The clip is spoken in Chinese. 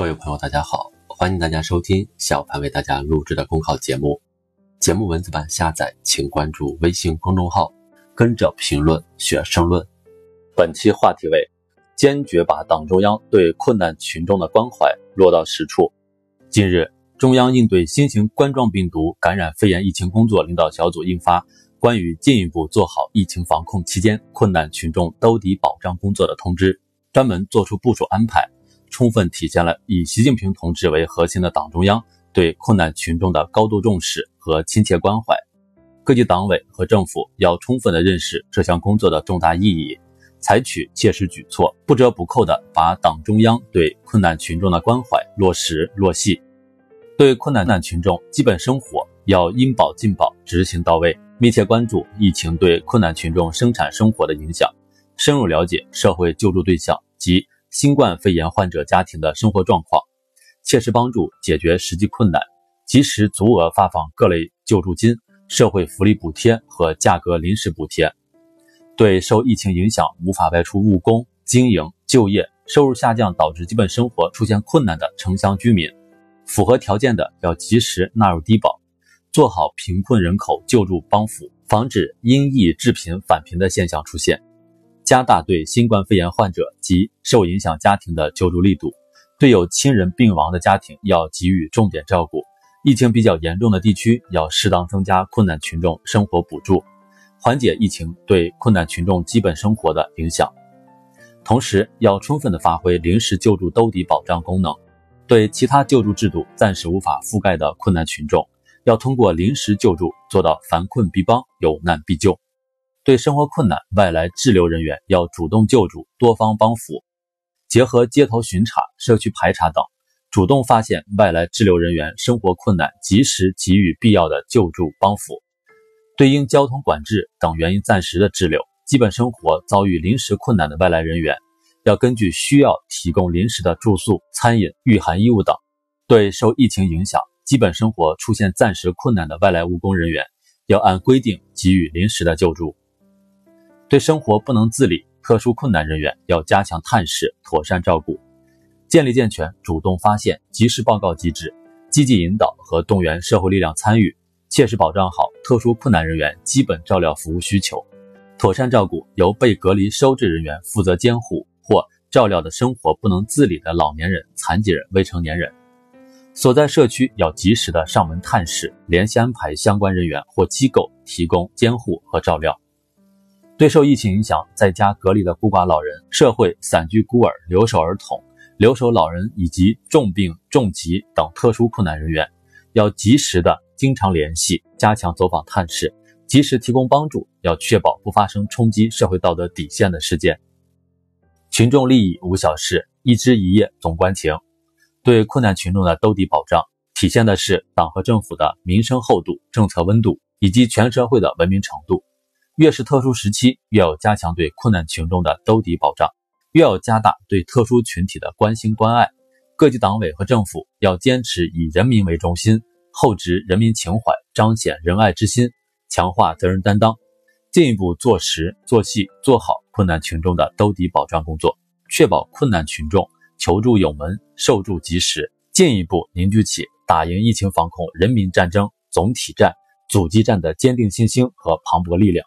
各位朋友，大家好，欢迎大家收听小潘为大家录制的公考节目。节目文字版下载，请关注微信公众号，跟着评论学申论。本期话题为：坚决把党中央对困难群众的关怀落到实处。近日，中央应对新型冠状病毒感染肺炎疫情工作领导小组印发《关于进一步做好疫情防控期间困难群众兜底保障工作的通知》，专门作出部署安排。充分体现了以习近平同志为核心的党中央对困难群众的高度重视和亲切关怀。各级党委和政府要充分的认识这项工作的重大意义，采取切实举措，不折不扣地把党中央对困难群众的关怀落实落细。对困难难群众基本生活要应保尽保执行到位，密切关注疫情对困难群众生产生活的影响，深入了解社会救助对象及。新冠肺炎患者家庭的生活状况，切实帮助解决实际困难，及时足额发放各类救助金、社会福利补贴和价格临时补贴。对受疫情影响无法外出务工、经营、就业、收入下降导致基本生活出现困难的城乡居民，符合条件的要及时纳入低保，做好贫困人口救助帮扶，防止因疫致贫返贫的现象出现。加大对新冠肺炎患者及受影响家庭的救助力度，对有亲人病亡的家庭要给予重点照顾。疫情比较严重的地区要适当增加困难群众生活补助，缓解疫情对困难群众基本生活的影响。同时，要充分的发挥临时救助兜底保障功能，对其他救助制度暂时无法覆盖的困难群众，要通过临时救助做到防困必帮、有难必救。对生活困难外来滞留人员要主动救助、多方帮扶，结合街头巡查、社区排查等，主动发现外来滞留人员生活困难，及时给予必要的救助帮扶。对因交通管制等原因暂时的滞留、基本生活遭遇临时困难的外来人员，要根据需要提供临时的住宿、餐饮、御寒衣物等。对受疫情影响、基本生活出现暂时困难的外来务工人员，要按规定给予临时的救助。对生活不能自理、特殊困难人员，要加强探视、妥善照顾，建立健全主动发现、及时报告机制，积极引导和动员社会力量参与，切实保障好特殊困难人员基本照料服务需求，妥善照顾由被隔离收治人员负责监护或照料的生活不能自理的老年人、残疾人、未成年人，所在社区要及时的上门探视，联系安排相关人员或机构提供监护和照料。对受疫情影响在家隔离的孤寡老人、社会散居孤儿、留守儿童、留守老人以及重病重疾等特殊困难人员，要及时的、经常联系，加强走访探视，及时提供帮助，要确保不发生冲击社会道德底线的事件。群众利益无小事，一枝一叶总关情。对困难群众的兜底保障，体现的是党和政府的民生厚度、政策温度以及全社会的文明程度。越是特殊时期，越要加强对困难群众的兜底保障，越要加大对特殊群体的关心关爱。各级党委和政府要坚持以人民为中心，厚植人民情怀，彰显仁爱之心，强化责任担当，进一步做实做细做好困难群众的兜底保障工作，确保困难群众求助有门、受助及时，进一步凝聚起打赢疫情防控人民战争总体战、阻击战的坚定信心和磅礴力量。